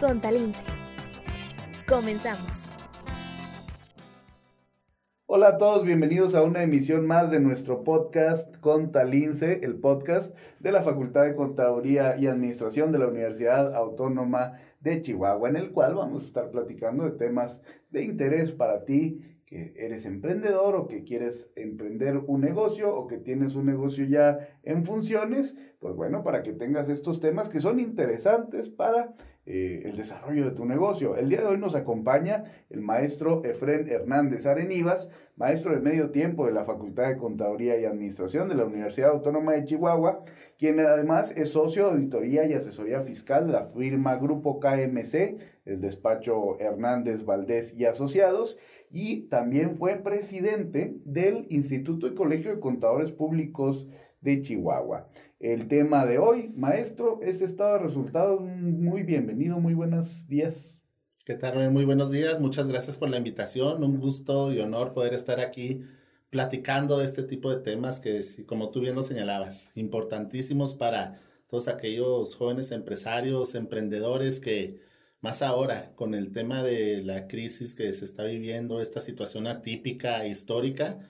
con Talince. Comenzamos. Hola a todos, bienvenidos a una emisión más de nuestro podcast Contalince, el podcast de la Facultad de Contaduría y Administración de la Universidad Autónoma de Chihuahua, en el cual vamos a estar platicando de temas de interés para ti que eres emprendedor o que quieres emprender un negocio o que tienes un negocio ya en funciones, pues bueno, para que tengas estos temas que son interesantes para eh, el desarrollo de tu negocio. El día de hoy nos acompaña el maestro Efren Hernández Arenivas, maestro de medio tiempo de la Facultad de Contaduría y Administración de la Universidad Autónoma de Chihuahua, quien además es socio de auditoría y asesoría fiscal de la firma Grupo KMC, el despacho Hernández Valdés y Asociados, y también fue presidente del Instituto y Colegio de Contadores Públicos de Chihuahua. El tema de hoy, maestro, es estado de resultados. Muy bienvenido, muy buenos días. ¿Qué tal? Muy buenos días, muchas gracias por la invitación. Un gusto y honor poder estar aquí platicando este tipo de temas que, como tú bien lo señalabas, importantísimos para todos aquellos jóvenes empresarios, emprendedores que más ahora con el tema de la crisis que se está viviendo, esta situación atípica, histórica,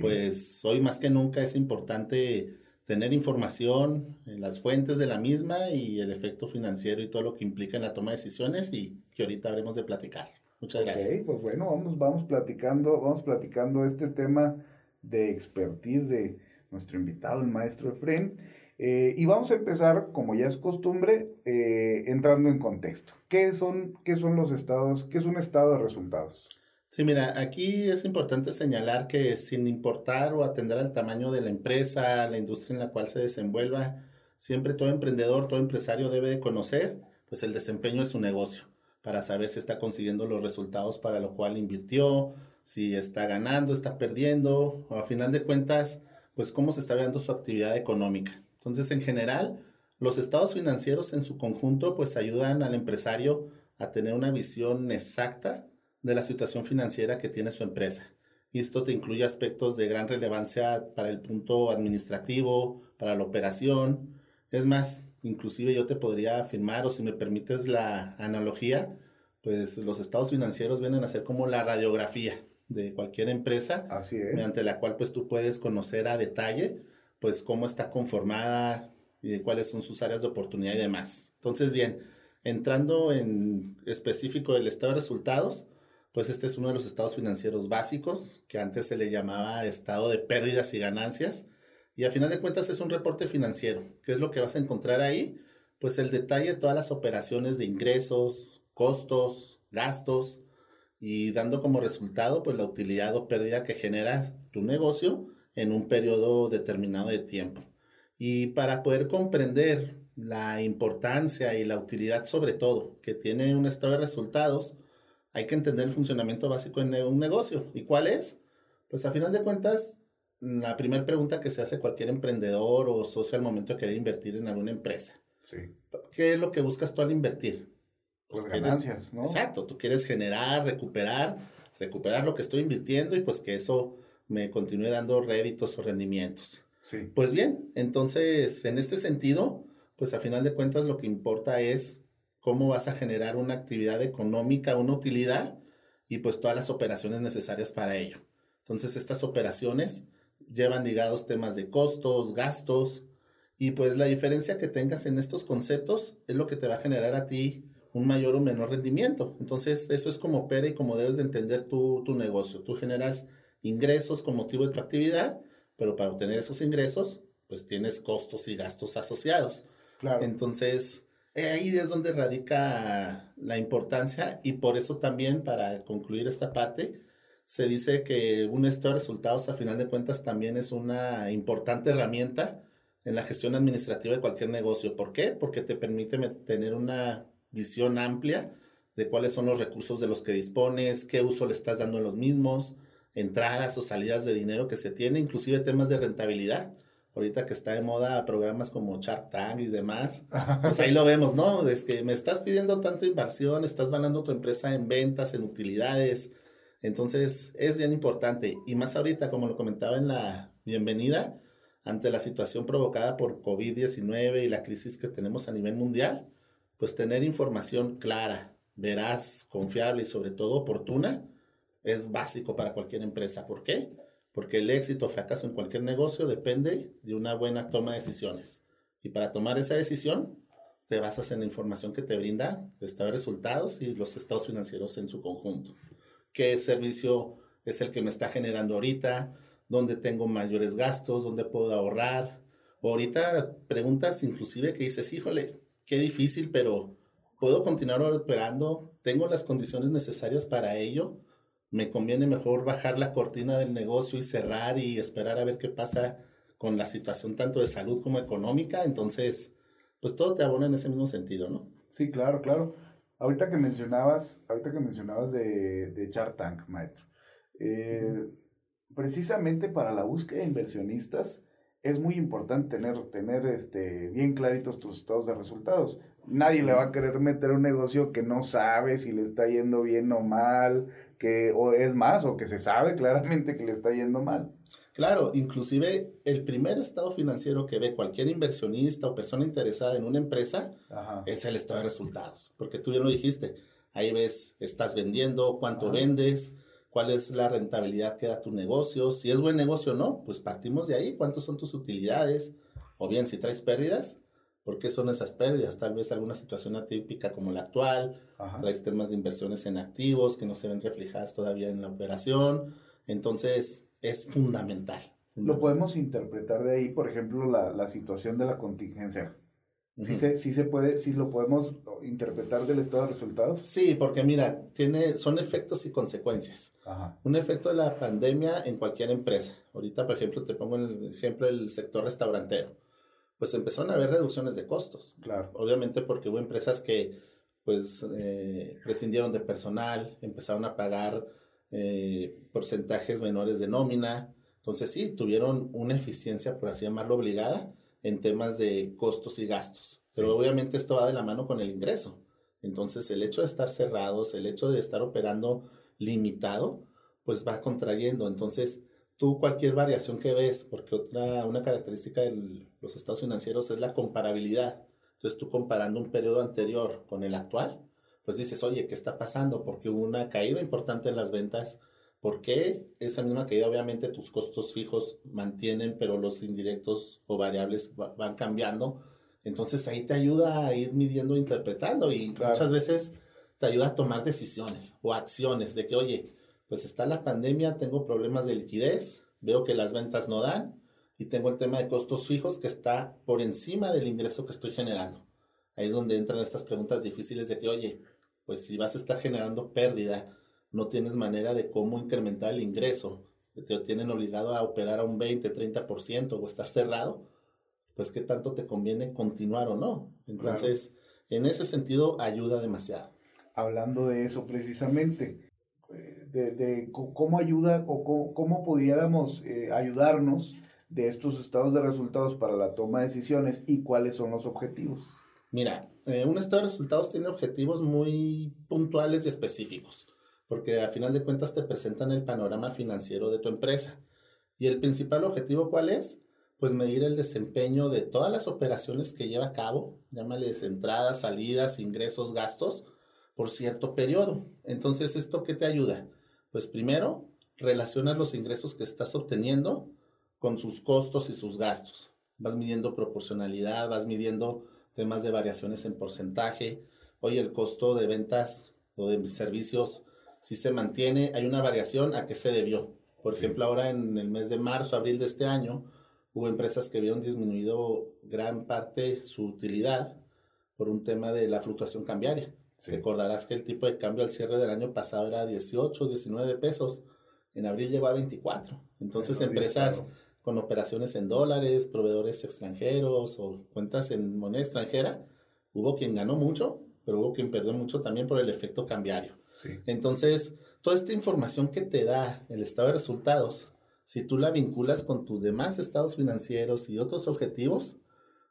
pues hoy más que nunca es importante tener información, en las fuentes de la misma y el efecto financiero y todo lo que implica en la toma de decisiones y que ahorita habremos de platicar. Muchas gracias. pues bueno, vamos, vamos platicando, vamos platicando este tema de expertise de nuestro invitado, el maestro Efren. Eh, y vamos a empezar, como ya es costumbre, eh, entrando en contexto. ¿Qué son, ¿Qué son los estados? ¿Qué es un estado de resultados? Sí, mira, aquí es importante señalar que sin importar o atender al tamaño de la empresa, la industria en la cual se desenvuelva, siempre todo emprendedor, todo empresario debe de conocer pues el desempeño de su negocio para saber si está consiguiendo los resultados para lo cual invirtió, si está ganando, está perdiendo, o a final de cuentas, pues cómo se está viendo su actividad económica. Entonces, en general, los estados financieros en su conjunto pues ayudan al empresario a tener una visión exacta de la situación financiera que tiene su empresa. Y esto te incluye aspectos de gran relevancia para el punto administrativo, para la operación. Es más, inclusive yo te podría afirmar, o si me permites la analogía, pues los estados financieros vienen a ser como la radiografía de cualquier empresa, mediante la cual pues tú puedes conocer a detalle pues cómo está conformada y cuáles son sus áreas de oportunidad y demás. Entonces, bien, entrando en específico del estado de resultados, pues este es uno de los estados financieros básicos, que antes se le llamaba estado de pérdidas y ganancias. Y a final de cuentas es un reporte financiero. ¿Qué es lo que vas a encontrar ahí? Pues el detalle de todas las operaciones de ingresos, costos, gastos y dando como resultado pues la utilidad o pérdida que genera tu negocio en un periodo determinado de tiempo. Y para poder comprender la importancia y la utilidad sobre todo que tiene un estado de resultados, hay que entender el funcionamiento básico en un negocio. ¿Y cuál es? Pues a final de cuentas, la primera pregunta que se hace cualquier emprendedor o socio al momento de querer invertir en alguna empresa. Sí. ¿Qué es lo que buscas tú al invertir? Pues, pues ganancias, ¿no? Exacto, tú quieres generar, recuperar, recuperar lo que estoy invirtiendo y pues que eso me continúe dando réditos o rendimientos. Sí. Pues bien, entonces en este sentido, pues a final de cuentas lo que importa es cómo vas a generar una actividad económica, una utilidad y pues todas las operaciones necesarias para ello. Entonces estas operaciones llevan ligados temas de costos, gastos y pues la diferencia que tengas en estos conceptos es lo que te va a generar a ti un mayor o menor rendimiento. Entonces eso es como opera y como debes de entender tu, tu negocio. Tú generas ingresos con motivo de tu actividad, pero para obtener esos ingresos pues tienes costos y gastos asociados. Claro. Entonces, ahí es donde radica la importancia y por eso también, para concluir esta parte, se dice que un estado de resultados a final de cuentas también es una importante herramienta en la gestión administrativa de cualquier negocio. ¿Por qué? Porque te permite tener una visión amplia de cuáles son los recursos de los que dispones, qué uso le estás dando a los mismos, entradas o salidas de dinero que se tiene, inclusive temas de rentabilidad ahorita que está de moda programas como Shark Tank y demás, pues ahí lo vemos, ¿no? Es que me estás pidiendo tanta inversión, estás ganando tu empresa en ventas, en utilidades, entonces es bien importante. Y más ahorita, como lo comentaba en la bienvenida, ante la situación provocada por COVID-19 y la crisis que tenemos a nivel mundial, pues tener información clara, veraz, confiable y sobre todo oportuna es básico para cualquier empresa. ¿Por qué? Porque el éxito o fracaso en cualquier negocio depende de una buena toma de decisiones. Y para tomar esa decisión, te basas en la información que te brinda el estado de resultados y los estados financieros en su conjunto. ¿Qué servicio es el que me está generando ahorita? ¿Dónde tengo mayores gastos? ¿Dónde puedo ahorrar? Ahorita preguntas inclusive que dices, híjole, qué difícil, pero ¿puedo continuar operando? ¿Tengo las condiciones necesarias para ello? ¿Me conviene mejor bajar la cortina del negocio y cerrar y esperar a ver qué pasa con la situación tanto de salud como económica? Entonces, pues todo te abona en ese mismo sentido, ¿no? Sí, claro, claro. Ahorita que mencionabas, ahorita que mencionabas de, de Shark Tank, maestro, eh, precisamente para la búsqueda de inversionistas es muy importante tener, tener este, bien claritos tus estados de resultados. Nadie le va a querer meter un negocio que no sabe si le está yendo bien o mal, que o es más, o que se sabe claramente que le está yendo mal. Claro, inclusive el primer estado financiero que ve cualquier inversionista o persona interesada en una empresa es el estado de resultados, porque tú bien lo dijiste, ahí ves, estás vendiendo, cuánto vendes, cuál es la rentabilidad que da tu negocio, si es buen negocio o no, pues partimos de ahí, cuántas son tus utilidades, o bien si traes pérdidas, ¿por qué son esas pérdidas? Tal vez alguna situación atípica como la actual, traes temas de inversiones en activos que no se ven reflejadas todavía en la operación, entonces es fundamental. Lo podemos interpretar de ahí, por ejemplo, la, la situación de la contingencia. ¿Sí, se, ¿Sí, se, puede, sí lo podemos interpretar del estado de resultados? Sí, porque mira, tiene, son efectos y consecuencias. Ajá. Un efecto de la pandemia en cualquier empresa. Ahorita, por ejemplo, te pongo el ejemplo del sector restaurantero. Pues empezaron a haber reducciones de costos. Claro. Obviamente porque hubo empresas que pues eh, prescindieron de personal, empezaron a pagar eh, porcentajes menores de nómina. Entonces sí, tuvieron una eficiencia, por así llamarlo, obligada en temas de costos y gastos. Pero obviamente esto va de la mano con el ingreso. Entonces el hecho de estar cerrados, el hecho de estar operando limitado, pues va contrayendo. Entonces tú cualquier variación que ves, porque otra, una característica de los estados financieros es la comparabilidad. Entonces tú comparando un periodo anterior con el actual, pues dices, oye, ¿qué está pasando? Porque hubo una caída importante en las ventas. ¿Por qué esa misma caída? Obviamente tus costos fijos mantienen, pero los indirectos o variables van cambiando. Entonces ahí te ayuda a ir midiendo, interpretando y muchas veces te ayuda a tomar decisiones o acciones de que, oye, pues está la pandemia, tengo problemas de liquidez, veo que las ventas no dan y tengo el tema de costos fijos que está por encima del ingreso que estoy generando. Ahí es donde entran estas preguntas difíciles de que, oye, pues si vas a estar generando pérdida, no tienes manera de cómo incrementar el ingreso, te tienen obligado a operar a un 20, 30% o estar cerrado, pues qué tanto te conviene continuar o no. Entonces, en ese sentido, ayuda demasiado. Hablando de eso precisamente, de, cómo ayuda o cómo, pudiéramos eh, ayudarnos de estos estados de resultados para la toma de decisiones y cuáles son los objetivos. Mira, eh, un estado de resultados tiene objetivos muy puntuales y específicos, porque a final de cuentas te presentan el panorama financiero de tu empresa. ¿Y el principal objetivo cuál es? Pues medir el desempeño de todas las operaciones que lleva a cabo, llámales entradas, salidas, ingresos, gastos, por cierto periodo. Entonces, ¿esto qué te ayuda? Pues primero, relacionas los ingresos que estás obteniendo con sus costos y sus gastos. Vas midiendo proporcionalidad, vas midiendo temas de variaciones en porcentaje. Oye, el costo de ventas o de servicios si se mantiene, hay una variación a qué se debió. Por ejemplo, ahora en el mes de marzo, abril de este año, hubo empresas que vieron disminuido gran parte su utilidad por un tema de la fluctuación cambiaria. Recordarás que el tipo de cambio al cierre del año pasado era 18, 19 pesos. En abril llegó a 24. Entonces, empresas con operaciones en dólares, proveedores extranjeros o cuentas en moneda extranjera, hubo quien ganó mucho, pero hubo quien perdió mucho también por el efecto cambiario. Entonces, toda esta información que te da el estado de resultados, si tú la vinculas con tus demás estados financieros y otros objetivos,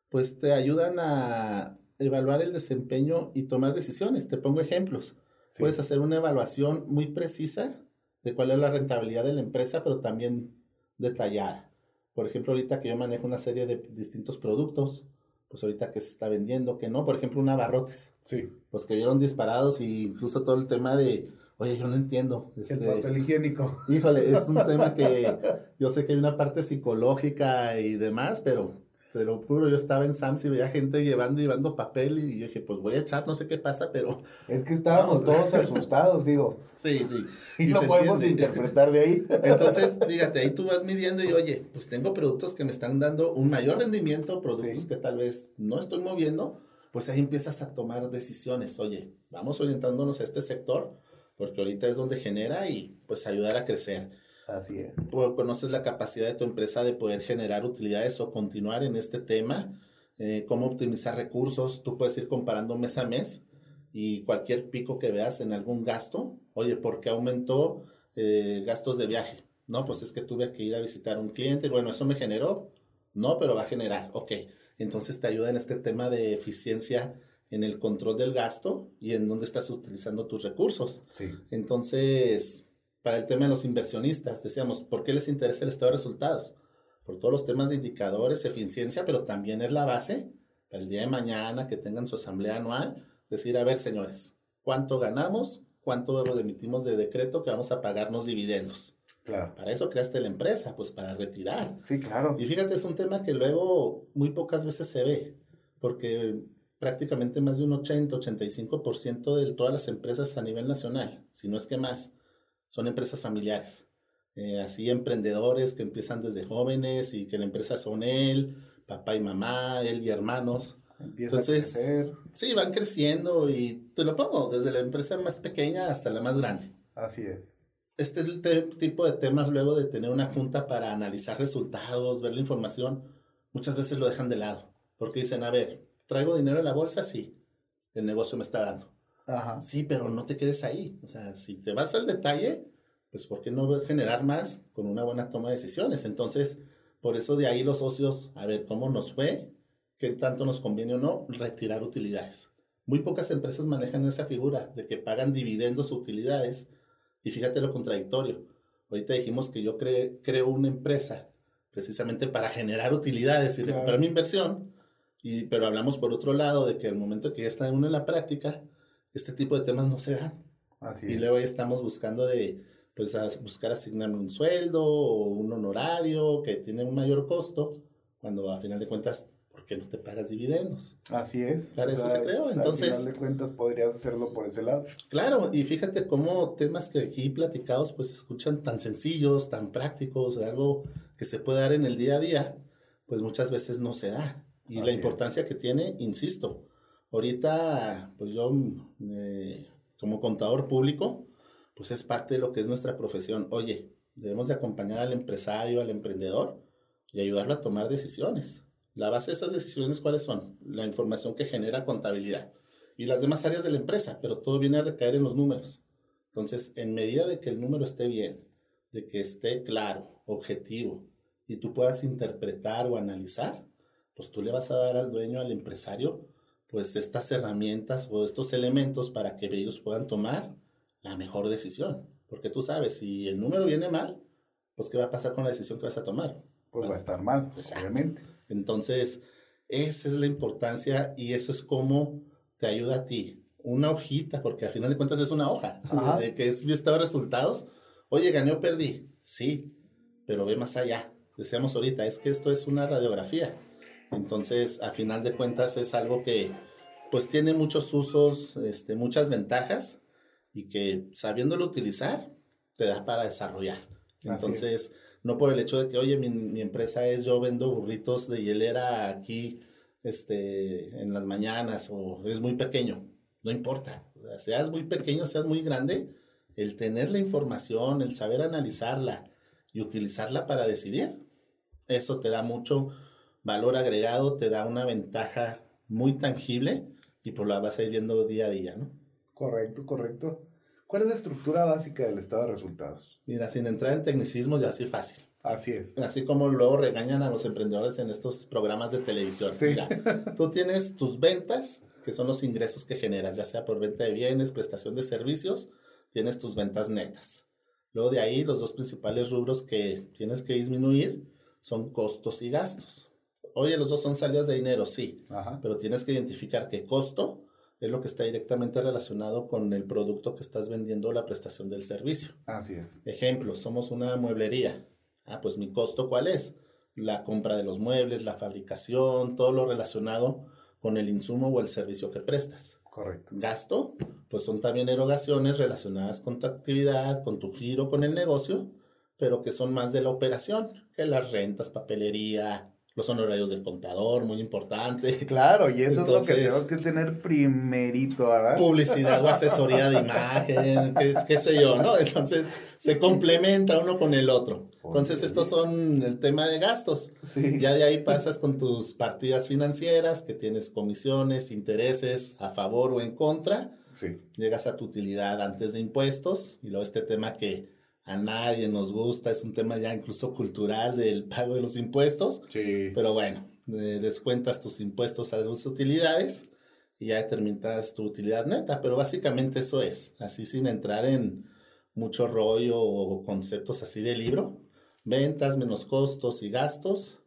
pues te ayudan a evaluar el desempeño y tomar decisiones. Te pongo ejemplos. Puedes hacer una evaluación muy precisa de cuál es la rentabilidad de la empresa, pero también detallada. Por ejemplo, ahorita que yo manejo una serie de distintos productos, pues ahorita que se está vendiendo, que no, por ejemplo, un abarrotes. Sí. Pues que vieron disparados y incluso todo el tema de, oye, yo no entiendo. el este, papel higiénico. Híjole, es un tema que yo sé que hay una parte psicológica y demás, pero te lo juro, yo estaba en Sams y veía gente llevando y llevando papel y yo dije, pues voy a echar, no sé qué pasa, pero Es que estábamos todos asustados, digo. sí, sí. Y, lo se podemos entiende. interpretar de ahí. Entonces, fíjate, ahí tú vas midiendo y oye, pues tengo productos que me están dando un mayor rendimiento, productos Sí. que tal vez no estoy moviendo, pues ahí empiezas a tomar decisiones. Oye, vamos orientándonos a este sector, porque ahorita es donde genera y pues ayudar a crecer. Así es. Tú conoces la capacidad de tu empresa de poder generar utilidades o continuar en este tema, eh, cómo optimizar recursos. Tú puedes ir comparando mes a mes y cualquier pico que veas en algún gasto, oye, ¿por qué aumentó eh, gastos de viaje? No, pues es que tuve que ir a visitar a un cliente. Bueno, eso me generó. No, pero va a generar. Ok. Entonces te ayuda en este tema de eficiencia en el control del gasto y en dónde estás utilizando tus recursos. Sí. Entonces, para el tema de los inversionistas, decíamos, ¿por qué les interesa el estado de resultados? Por todos los temas de indicadores, eficiencia, pero también es la base para el día de mañana que tengan su asamblea anual, decir, a ver, señores, ¿cuánto ganamos? ¿Cuánto emitimos de decreto que vamos a pagarnos dividendos? Claro. Para eso creaste la empresa, pues para retirar. Sí, claro. Y fíjate, es un tema que luego muy pocas veces se ve, porque prácticamente más de un 80-85% de todas las empresas a nivel nacional, si no es que más, son empresas familiares. Eh, así emprendedores que empiezan desde jóvenes y que la empresa son él, papá y mamá, él y hermanos. Empieza Entonces- a crecer. Sí, van creciendo y te lo pongo, desde la empresa más pequeña hasta la más grande Así es. este te- tipo de temas luego de tener una junta para analizar resultados, ver la información, muchas veces lo dejan de lado, porque dicen, a ver, traigo dinero en la bolsa, sí, el negocio me está dando. Ajá. Sí, pero no te quedes ahí. O sea, si te vas al detalle, pues ¿por qué no generar más con una buena toma de decisiones? Entonces, por eso de ahí los socios, a ver cómo nos fue, qué tanto nos conviene o no, retirar utilidades. Muy pocas empresas manejan esa figura de que pagan dividendos o utilidades. Y fíjate lo contradictorio. Ahorita dijimos que yo cre- creo una empresa precisamente para generar utilidades y Claro. recuperar mi inversión. Y, pero hablamos por otro lado de que al momento que ya está uno en la práctica, este tipo de temas no se dan. Así Y es. luego ahí estamos buscando de, pues, a buscar asignarme un sueldo o un honorario que tiene un mayor costo, cuando a final de cuentas, ¿por qué no te pagas dividendos? Así es. Para eso se creó, entonces- Al final de cuentas podrías hacerlo por ese lado. Claro, y fíjate cómo temas que aquí platicados pues se escuchan tan sencillos, tan prácticos, algo que se puede dar en el día a día, pues muchas veces no se da. Y Así la es. importancia que tiene, insisto, ahorita pues yo eh, como contador público, pues es parte de lo que es nuestra profesión. Oye, debemos de acompañar al empresario, al emprendedor y ayudarlo a tomar decisiones. La base de esas decisiones, ¿cuáles son? La información que genera contabilidad y las demás áreas de la empresa, pero todo viene a recaer en los números. Entonces, en medida de que el número esté bien, de que esté claro, objetivo, y tú puedas interpretar o analizar, pues tú le vas a dar al dueño, al empresario, pues estas herramientas o estos elementos para que ellos puedan tomar la mejor decisión. Porque tú sabes, si el número viene mal, pues ¿qué va a pasar con la decisión que vas a tomar? Pues va a estar mal, Exacto. obviamente. Entonces, esa es la importancia y eso es como te ayuda a ti. Una hojita, porque al final de cuentas es una hoja, Ajá. de que es mi estado de resultados. Oye, gané o perdí. Sí, pero ve más allá. Decíamos ahorita, es que esto es una radiografía. Entonces, a final de cuentas es algo que pues tiene muchos usos, este, muchas ventajas y que sabiéndolo utilizar te da para desarrollar. es. Entonces, no por el hecho de que, oye, mi, mi empresa es yo vendo burritos de hielera aquí este, en las mañanas o es muy pequeño, no importa. O sea, seas muy pequeño, seas muy grande, el tener la información, el saber analizarla y utilizarla para decidir, eso te da mucho valor agregado, te da una ventaja muy tangible y pues la vas a ir viendo día a día, ¿no? Correcto, correcto. ¿Cuál es la estructura básica del estado de resultados? Mira, sin entrar en tecnicismos, ya así fácil. Así es. Así como luego regañan a los emprendedores en estos programas de televisión. Sí. Mira, tú tienes tus ventas, que son los ingresos que generas, ya sea por venta de bienes, prestación de servicios, tienes tus ventas netas. Luego de ahí, los dos principales rubros que tienes que disminuir son costos y gastos. Oye, los dos son salidas de dinero, sí, pero tienes que identificar qué costo es lo que está directamente relacionado con el producto que estás vendiendo o la prestación del servicio. Así es. Ejemplo, somos una mueblería. Ah, pues mi costo, ¿cuál es? La compra de los muebles, la fabricación, todo lo relacionado con el insumo o el servicio que prestas. Correcto. Gasto, pues son también erogaciones relacionadas con tu actividad, con tu giro, con el negocio, pero que son más de la operación, que las rentas, papelería, los honorarios del contador, muy importante. Claro, y eso es lo que tengo que tener primerito, ¿verdad? Publicidad o asesoría de imagen, qué, sé yo, ¿no? Entonces, se complementa uno con el otro. Entonces, estos son el tema de gastos. Sí. Ya de ahí pasas con tus partidas financieras, que tienes comisiones, intereses a favor o en contra. Sí. Llegas a tu utilidad antes de impuestos, y luego este tema que a nadie nos gusta, es un tema ya incluso cultural del pago de los impuestos. Sí. Pero bueno, descuentas tus impuestos a tus utilidades y ya determinas tu utilidad neta, pero básicamente eso es, así sin entrar en mucho rollo o conceptos así de libro, ventas menos costos y gastos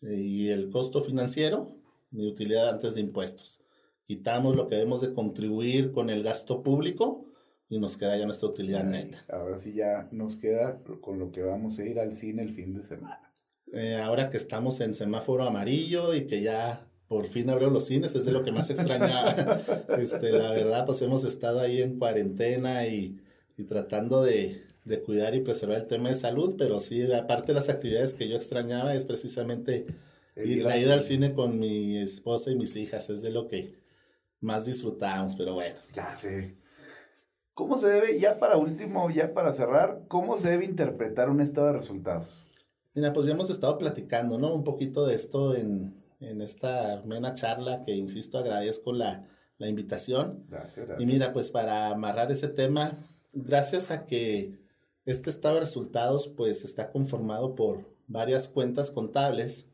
y el costo financiero, mi utilidad antes de impuestos. Quitamos lo que debemos de contribuir con el gasto público y nos queda ya nuestra utilidad neta. Ahora sí ya nos queda con lo que vamos a ir al cine el fin de semana. Eh, ahora que estamos en semáforo amarillo y que ya por fin abrieron los cines, es de lo que más extrañaba. este, la verdad, pues hemos estado ahí en cuarentena y, y tratando de, de, cuidar y preservar el tema de salud, pero sí, aparte de las actividades que yo extrañaba es precisamente ir, la ida al cine con mi esposa y mis hijas, es de lo que más disfrutamos, pero bueno. Ya sé. ¿Cómo se debe, ya para último, ya para cerrar, cómo se debe interpretar un estado de resultados? Mira, pues ya hemos estado platicando, ¿no? Un poquito de esto en, en esta amena charla que, insisto, agradezco la, la invitación. Gracias, gracias. Y mira, pues para amarrar ese tema, gracias a que este estado de resultados, pues está conformado por varias cuentas contables,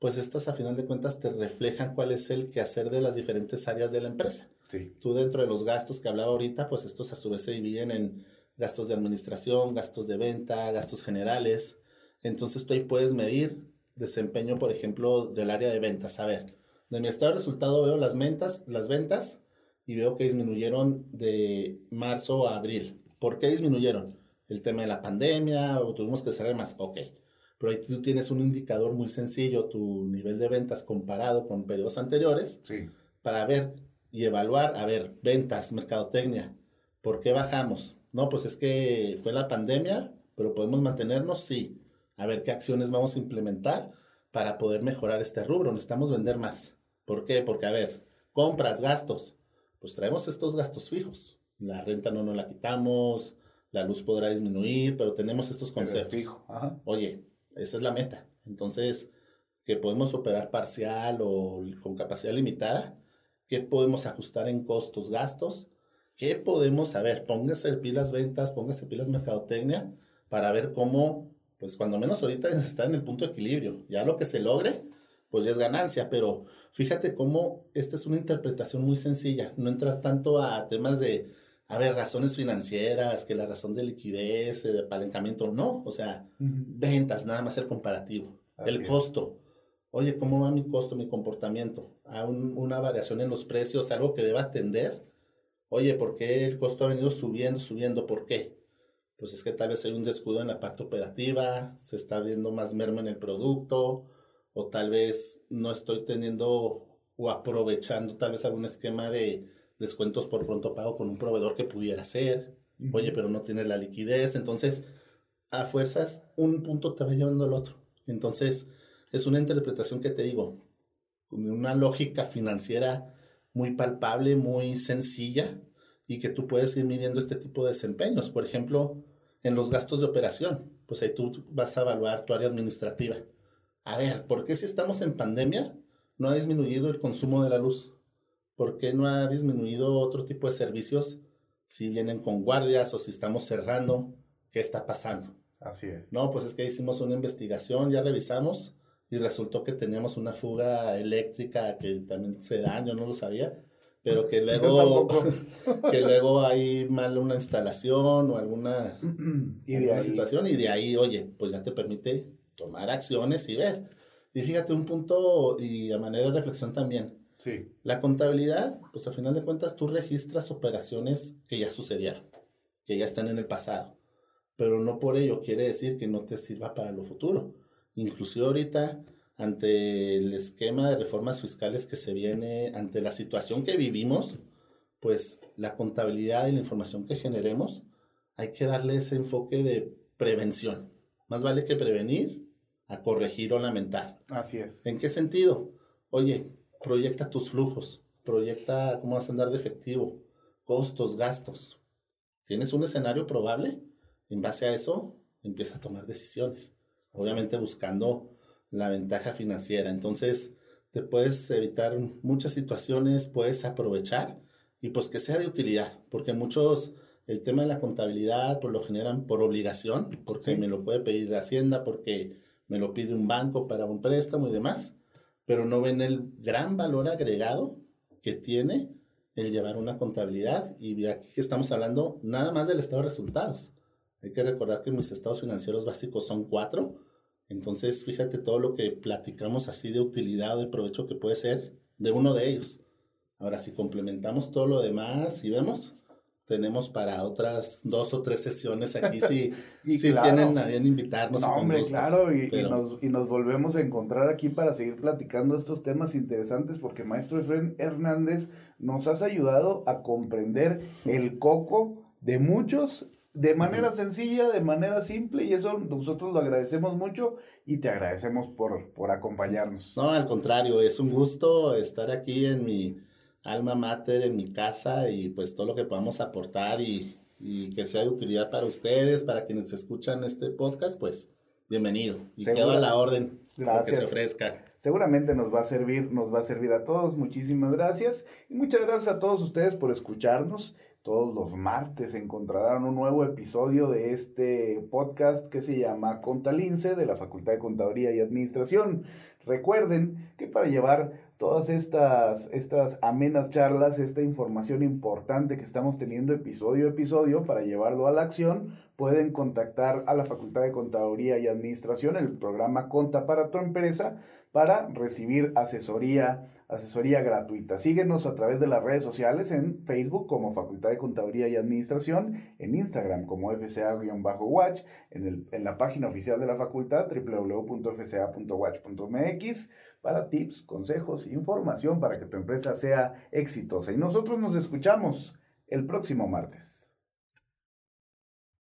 pues estas a final de cuentas te reflejan cuál es el quehacer de las diferentes áreas de la empresa. Tú dentro de los gastos que hablaba ahorita, pues estos a su vez se dividen en gastos de administración, gastos de venta, gastos generales. Entonces tú ahí puedes medir desempeño, por ejemplo, del área de ventas. A ver, de mi estado de resultado veo las ventas, las ventas y veo que disminuyeron de marzo a abril. ¿Por qué disminuyeron? El tema de la pandemia o tuvimos que cerrar más. Ok. Pero ahí tú tienes un indicador muy sencillo, tu nivel de ventas comparado con periodos anteriores, sí. para ver y evaluar, a ver, ventas, mercadotecnia, ¿por qué bajamos? No, pues es que fue la pandemia, pero podemos mantenernos, sí. A ver qué acciones vamos a implementar para poder mejorar este rubro. Necesitamos vender más. ¿Por qué? Porque, a ver, compras, gastos. Pues traemos estos gastos fijos. La renta no nos la quitamos, la luz podrá disminuir, pero tenemos estos conceptos. Oye, esa es la meta. Entonces, que podemos operar parcial o con capacidad limitada, qué podemos ajustar en costos, gastos, qué podemos saber, póngase pilas ventas, póngase pilas mercadotecnia, para ver cómo, pues cuando menos ahorita está en el punto de equilibrio, ya lo que se logre, pues ya es ganancia, pero fíjate cómo esta es una interpretación muy sencilla, no entrar tanto a temas de, a ver, razones financieras, que la razón de liquidez, de apalancamiento, no, o sea, ventas, nada más el comparativo, el costo, oye, ¿cómo va mi costo, mi comportamiento? ¿A una variación en los precios, algo que deba atender? Oye, ¿por qué el costo ha venido subiendo, subiendo? ¿Por qué? Pues es que tal vez hay un descuido en la parte operativa, se está viendo más merma en el producto, o tal vez no estoy teniendo o aprovechando tal vez algún esquema de descuentos por pronto pago con un proveedor que pudiera ser. Oye, pero no tienes la liquidez. Entonces, a fuerzas, un punto te va llevando al otro. Entonces, es una interpretación que te digo, con una lógica financiera muy palpable, muy sencilla y que tú puedes ir midiendo este tipo de desempeños. Por ejemplo, en los gastos de operación, pues ahí tú vas a evaluar tu área administrativa. A ver, ¿por qué si estamos en pandemia no ha disminuido el consumo de la luz? ¿Por qué no ha disminuido otro tipo de servicios si vienen con guardias o si estamos cerrando? ¿Qué está pasando? Así es. No, pues es que hicimos una investigación, ya revisamos y resultó que teníamos una fuga eléctrica que también se da, yo no lo sabía, pero que luego, que luego hay mal una instalación o alguna, y de situación y de ahí, oye, pues ya te permite tomar acciones y ver. Y fíjate un punto y a manera de reflexión también. Sí. La contabilidad, pues a final de cuentas tú registras operaciones que ya sucedieron, que ya están en el pasado, pero no por ello quiere decir que no te sirva para lo futuro. Inclusive ahorita, ante el esquema de reformas fiscales que se viene, ante la situación que vivimos, pues la contabilidad y la información que generemos, hay que darle ese enfoque de prevención. Más vale que prevenir a corregir o lamentar. Así es. ¿En qué sentido? Oye, proyecta tus flujos, proyecta cómo vas a andar de efectivo, costos, gastos. ¿Tienes un escenario probable? En base a eso, empieza a tomar decisiones. Obviamente buscando la ventaja financiera. Entonces, te puedes evitar muchas situaciones, puedes aprovechar y pues que sea de utilidad, porque muchos el tema de la contabilidad pues lo generan por obligación, porque me lo puede pedir la Hacienda, porque me lo pide un banco para un préstamo y demás, pero no ven el gran valor agregado que tiene el llevar una contabilidad y aquí estamos hablando nada más del estado de resultados. Hay que recordar que mis estados financieros básicos son cuatro, entonces fíjate todo lo que platicamos así de utilidad o de provecho que puede ser de uno de ellos. Ahora, si complementamos todo lo demás y vemos, tenemos para otras dos o tres sesiones aquí si, si tienen a bien invitarnos. No, hombre, claro, y, nos, y, nos, volvemos a encontrar aquí para seguir platicando estos temas interesantes porque Maestro Efren Hernández nos has ayudado a comprender el coco de muchos de manera sencilla, de manera simple, y eso nosotros lo agradecemos mucho y te agradecemos por, por acompañarnos. No, al contrario, es un gusto estar aquí en mi alma mater en mi casa y pues todo lo que podamos aportar y, que sea de utilidad para ustedes, para quienes escuchan este podcast, pues bienvenido. Y quedo a la orden para que se ofrezca. Seguramente nos va a servir, nos va a servir a todos. Muchísimas gracias. Y muchas gracias a todos ustedes por escucharnos. Todos los martes encontrarán un nuevo episodio de este podcast que se llama Contalince de la Facultad de Contaduría y Administración. Recuerden que para llevar todas estas, estas amenas charlas, esta información importante que estamos teniendo episodio a episodio para llevarlo a la acción, pueden contactar a la Facultad de Contaduría y Administración, el programa Conta para tu empresa, para recibir asesoría, asesoría gratuita. Síguenos a través de las redes sociales en Facebook como Facultad de Contaduría y Administración, en Instagram como FCA-Watch, en, en la página oficial de la facultad www.fca.watch.mx para tips, consejos información para que tu empresa sea exitosa. Y nosotros nos escuchamos el próximo martes.